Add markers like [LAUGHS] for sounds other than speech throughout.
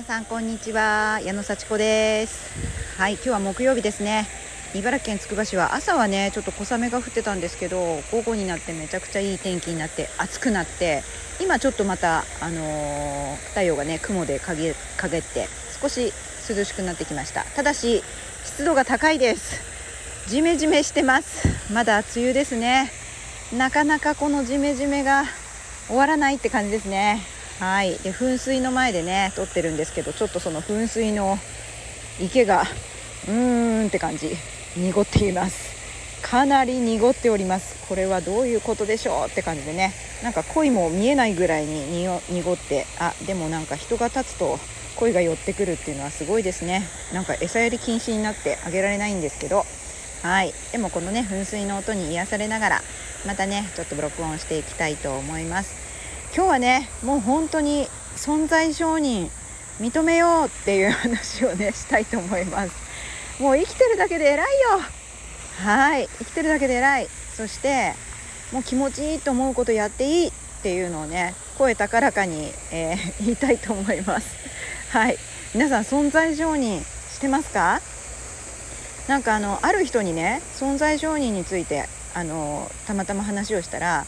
皆さんこんにちは。矢野幸子です。はい今日は木曜日ですね。茨城県つくば市は朝はねちょっと小雨が降ってたんですけど午後になってめちゃくちゃいい天気になって暑くなって今ちょっとまたあのー、太陽がね雲で陰陰って少し涼しくなってきました。ただし湿度が高いです。ジメジメしてます。まだ梅雨ですね。なかなかこのジメジメが終わらないって感じですね。はい。で噴水の前でね撮ってるんですけどちょっとその噴水の池がうーんって感じ。濁っています。かなり濁っております。これはどういうことでしょうって感じでね。なんか鯉も見えないぐらいに濁ってあでもなんか人が立つと鯉が寄ってくるっていうのはすごいですね。なんか餌やり禁止になってあげられないんですけど。はい。でもこのね噴水の音に癒されながらまたねちょっと録音していきたいと思います。今日はねもう本当に存在承認認めようっていう話をねしたいと思います。もう生きてるだけで偉いよ。はい。生きてるだけで偉い。そしてもう気持ちいいと思うことやっていいっていうのをね声高らかに、えー、[LAUGHS] 言いたいと思います。はい。皆さん存在承認してますか？なんかあのある人にね存在承認についてあのたまたま話をしたら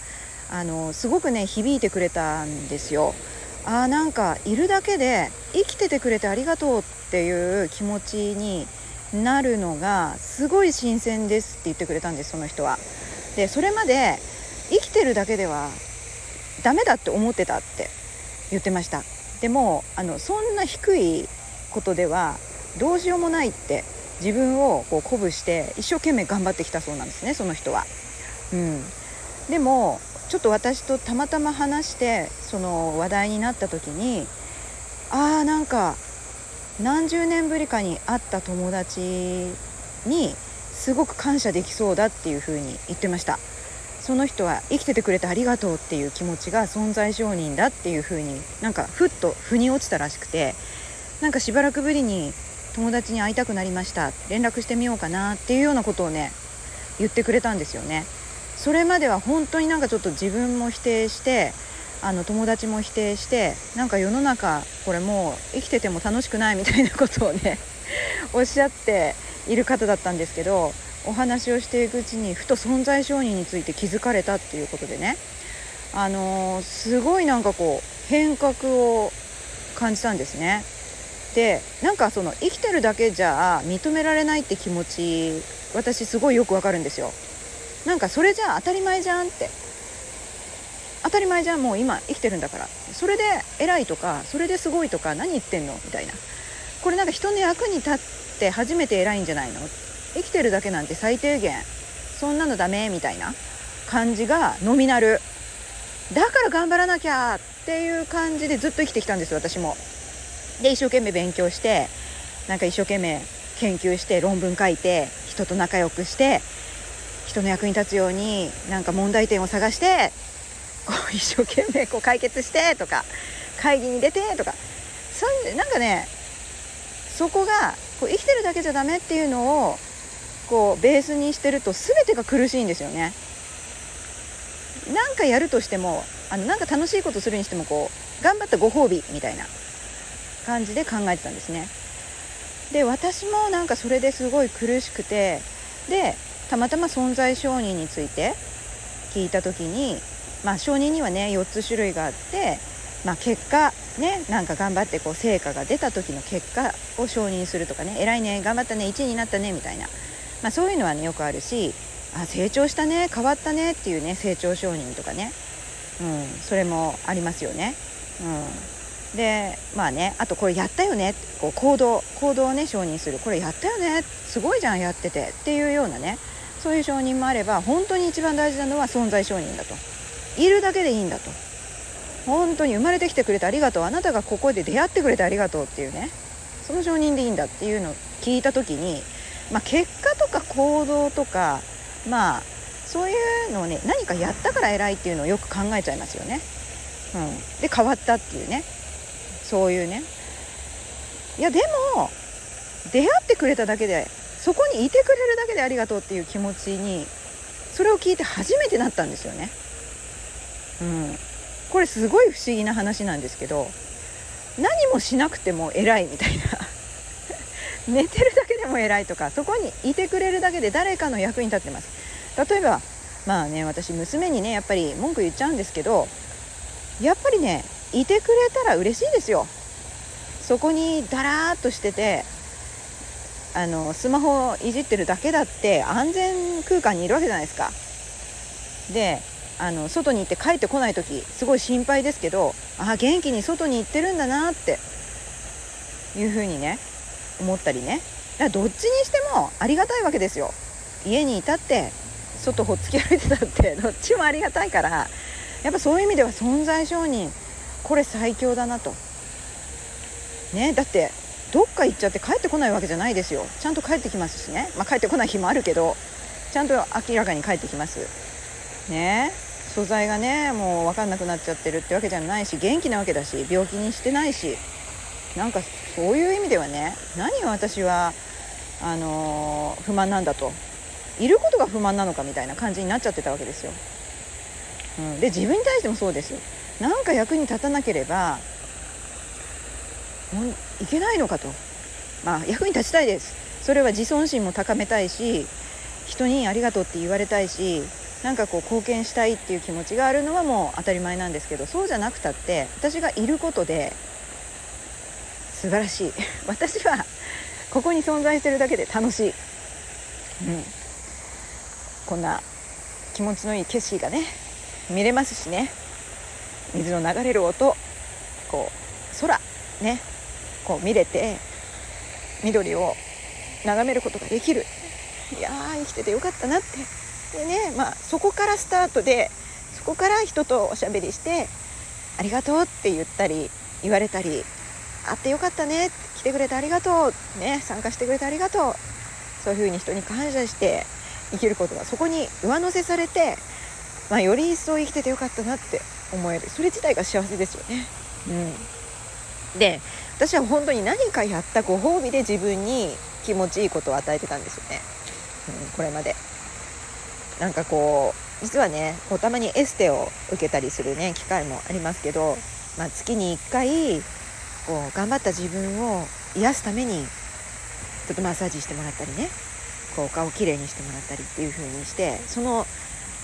あのすごくね響いてくれたんですよ。あーなんかいるだけで生きててくれてありがとうっていう気持ちになるのがすごい新鮮ですって言ってくれたんですその人は。でそれまで生きてるだけではダメだって思ってたって言ってましたでもあのそんな低いことではどうしようもないって自分をこう鼓舞して一生懸命頑張ってきたそうなんですねその人は。うん、でもちょっと私とたまたま話してその話題になった時にあーなんか何十年ぶりかに会った友達にすごく感謝できそうだっていうふうに言ってました。その人は生きててくれてありがとうっていう気持ちが存在承認だっていうふうになんかふっと腑に落ちたらしくてなんかしばらくぶりに友達に会いたくなりました。連絡してみようかなっていうようなことをね言ってくれたんですよね。それまでは本当になんかちょっと自分も否定してあの友達も否定してなんか世の中これもう生きてても楽しくないみたいなことをね [LAUGHS] おっしゃっている方だったんですけどお話をしていくうちにふと存在承認について気づかれたっていうことでねあのー、すごいなんかこう変革を感じたんですね。でなんかその生きてるだけじゃ認められないって気持ち私すごいよくわかるんですよ。なんかそれじゃあ当たり前じゃんって。当たり前じゃんもう今生きてるんだから。それで偉いとかそれですごいとか何言ってんの？みたいな。これなんか人の役に立って初めて偉いんじゃないの？生きてるだけなんて最低限そんなのダメ？みたいな。感じがノミナル。だから頑張らなきゃ！っていう感じでずっと生きてきたんです私も。で一生懸命勉強してなんか一生懸命研究して論文書いて人と仲良くして人の役に立つようになんか問題点を探してこう [LAUGHS] 一生懸命こう解決してとか会議に出てとかそんなんかねそこがこう生きてるだけじゃダメっていうのをこうベースにしてると全てが苦しいんですよね。なんかやるとしてもあのなんか楽しいことするにしてもこう頑張ったご褒美みたいな感じで考えてたんですね。で私もなんかそれですごい苦しくてでたまたま存在承認について聞いた時に、まあ、承認にはね4つ種類があって、まあ、結果ねなんか頑張ってこう成果が出た時の結果を承認するとかね偉いね頑張ったね1位になったねみたいな、まあ、そういうのはねよくあるしあ成長したね変わったねっていうね成長承認とかね、うん、それもありますよね。うん、でまあねあとこれやったよねこう行動行動をね承認する。これやったよねすごいじゃんやっててっていうようなね。そういう承認もあれば本当に一番大事なのは存在承認だと。いるだけでいいんだと。本当に生まれてきてくれてありがとう。あなたがここで出会ってくれてありがとうっていうね。その承認でいいんだっていうのを聞いた時に、まあ、結果とか行動とかまあそういうのをね何かやったから偉いっていうのをよく考えちゃいますよね。うん、で変わったっていうね。そういうね。いやでも出会ってくれただけでそこにいてくれるだけでありがとうっていう気持ちにそれを聞いて初めてなったんですよね。うん、これすごい不思議な話なんですけど何もしなくても偉いみたいな。[LAUGHS] 寝てるだけでも偉いとかそこにいてくれるだけで誰かの役に立ってます。例えばまあね私娘にねやっぱり文句言っちゃうんですけどやっぱりねいてくれたら嬉しいですよ。そこにだらーっとしててあのスマホをいじってるだけだって安全空間にいるわけじゃないですか。であの外に行って帰ってこない時すごい心配ですけどあ元気に外に行ってるんだなっていうふうにね思ったりね。だどっちにしてもありがたいわけですよ。家にいたって外ほっつき歩いてたって [LAUGHS] どっちもありがたいからやっぱそういう意味では存在承認これ最強だなと。ねだってどっか行っちゃって帰ってこないわけじゃないですよ。ちゃんと帰ってきますしね、まあ、帰ってこない日もあるけどちゃんと明らかに帰ってきます。ね。素材がねもう分かんなくなっちゃってるってわけじゃないし元気なわけだし病気にしてないし。なんかそういう意味ではね何を私はあのー、不満なんだと。いることが不満なのかみたいな感じになっちゃってたわけですよ。うん、で自分に対してもそうです。なんか役に立たなければいけないのかと。まあ役に立ちたいです。それは自尊心も高めたいし人にありがとうって言われたいしなんかこう貢献したいっていう気持ちがあるのはもう当たり前なんですけどそうじゃなくたって私がいることで素晴らしい。[LAUGHS] 私はここに存在してるだけで楽しい、うん、こんな気持ちのいい景色がね見れますしね。水の流れる音こう空ね。こう見れて緑を眺めることができる。いやー生きててよかったなって。でねまあそこからスタートでそこから人とおしゃべりしてありがとうって言ったり言われたり会ってよかったね来てくれてありがとうね参加してくれてありがとう。そういうふうに人に感謝して生きることがそこに上乗せされて、まあ、より一層生きててよかったなって思える。それ自体が幸せですよね。うん、で私は本当に何かやったご褒美で自分に気持ちいいことを与えてたんですよね、うん、これまで。なんかこう実はねこうたまにエステを受けたりするね機会もありますけど、まあ、月に1回こう頑張った自分を癒すためにちょっとマッサージしてもらったりねこう顔をきれいにしてもらったりっていう風にしてその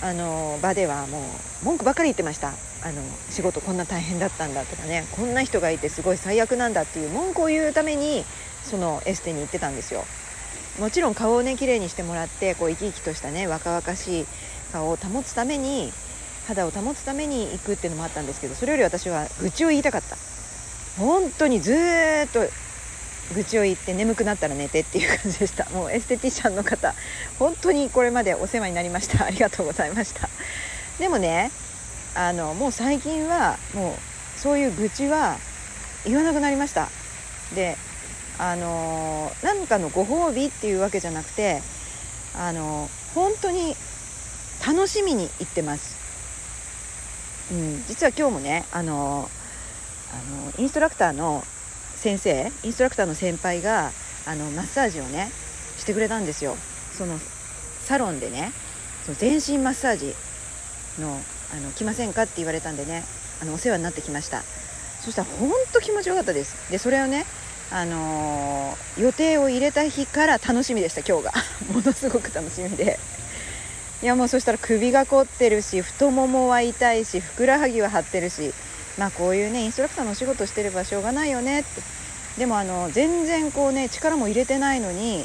あの場ではもう文句ばかり言ってました。あの仕事こんな大変だったんだとかね。こんな人がいてすごい最悪なんだっていう文句を言うためにそのエステに行ってたんですよ。もちろん顔をね綺麗にしてもらってこう生き生きとしたね若々しい顔を保つために肌を保つために行くっていうのもあったんですけどそれより私は愚痴を言いたかった。本当にずっと愚痴を言って眠くなったら寝てっていう感じでした。[LAUGHS] もうエステティシャンの方本当にこれまでお世話になりました。[LAUGHS] ありがとうございました。でもねあのもう最近はもうそういう愚痴は言わなくなりました。であの何かのご褒美っていうわけじゃなくてあの本当に楽しみに行ってます、うん、実は今日もねあのあのインストラクターの先生インストラクターの先輩があのマッサージをねしてくれたんですよ。そのサロンでねその全身マッサージのあの来ませんかって言われたんでねあのお世話になってきました。そしたら本当気持ちよかったです。でそれをねあのー、予定を入れた日から楽しみでした今日が。[LAUGHS] ものすごく楽しみで。いやもうそしたら首が凝ってるし太ももは痛いしふくらはぎは張ってるしまあこういうねインストラクターのお仕事してればしょうがないよね。ってでもあの全然こうね力も入れてないのに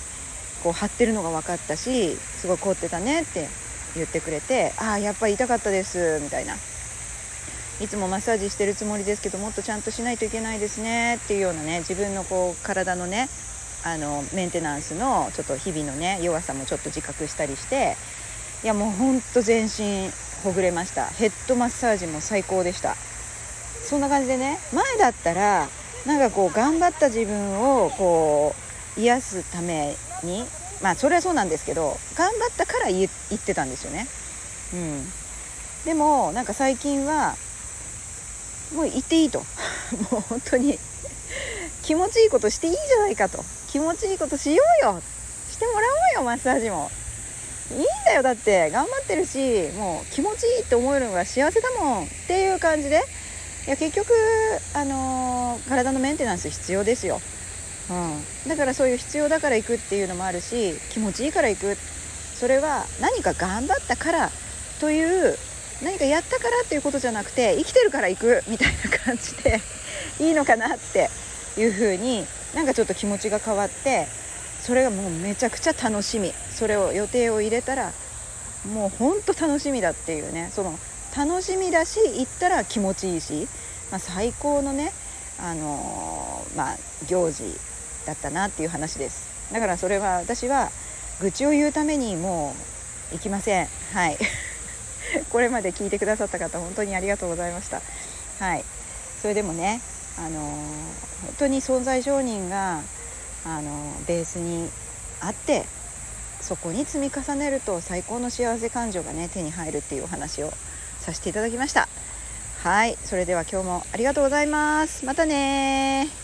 こう張ってるのが分かったしすごい凝ってたねって言ってくれてああやっぱり痛かったですみたいな。いつもマッサージしてるつもりですけどもっとちゃんとしないといけないですねっていうようなね自分のこう体のねあのメンテナンスのちょっと日々のね弱さもちょっと自覚したりしていやもうほんと全身ほぐれました。ヘッドマッサージも最高でした。そんな感じでね前だったらなんかこう頑張った自分をこう癒すためにまあそれはそうなんですけど頑張ったから言ってたんですよね。うん、でもなんか最近はもう言っていいと。[LAUGHS] もう本当に気持ちいいことしていいじゃないかと。気持ちいいことしようよ。してもらおうよマッサージも。いいんだよだって。頑張ってるしもう気持ちいいって思えるのが幸せだもん。っていう感じでいや結局、あのー、体のメンテナンス必要ですよ、うん、だからそういう必要だから行くっていうのもあるし気持ちいいから行く。それは何か頑張ったからという何かやったからっていうことじゃなくて生きてるから行くみたいな感じでいいのかなっていうふうになんかちょっと気持ちが変わってそれがもうめちゃくちゃ楽しみ。それを予定を入れたらもうほんと楽しみだっていうね。その楽しみだし行ったら気持ちいいし、まあ、最高のね、あのー、まあ、行事だったなっていう話です。だからそれは私は愚痴を言うためにもう行きません。はい。[LAUGHS] これまで聞いてくださった方本当にありがとうございました。はい。それでもねあのー、本当に存在承認があのベースにあってそこに積み重ねると最高の幸せ感情がね手に入るっていうお話をさせていただきました。はい。それでは今日もありがとうございます。またね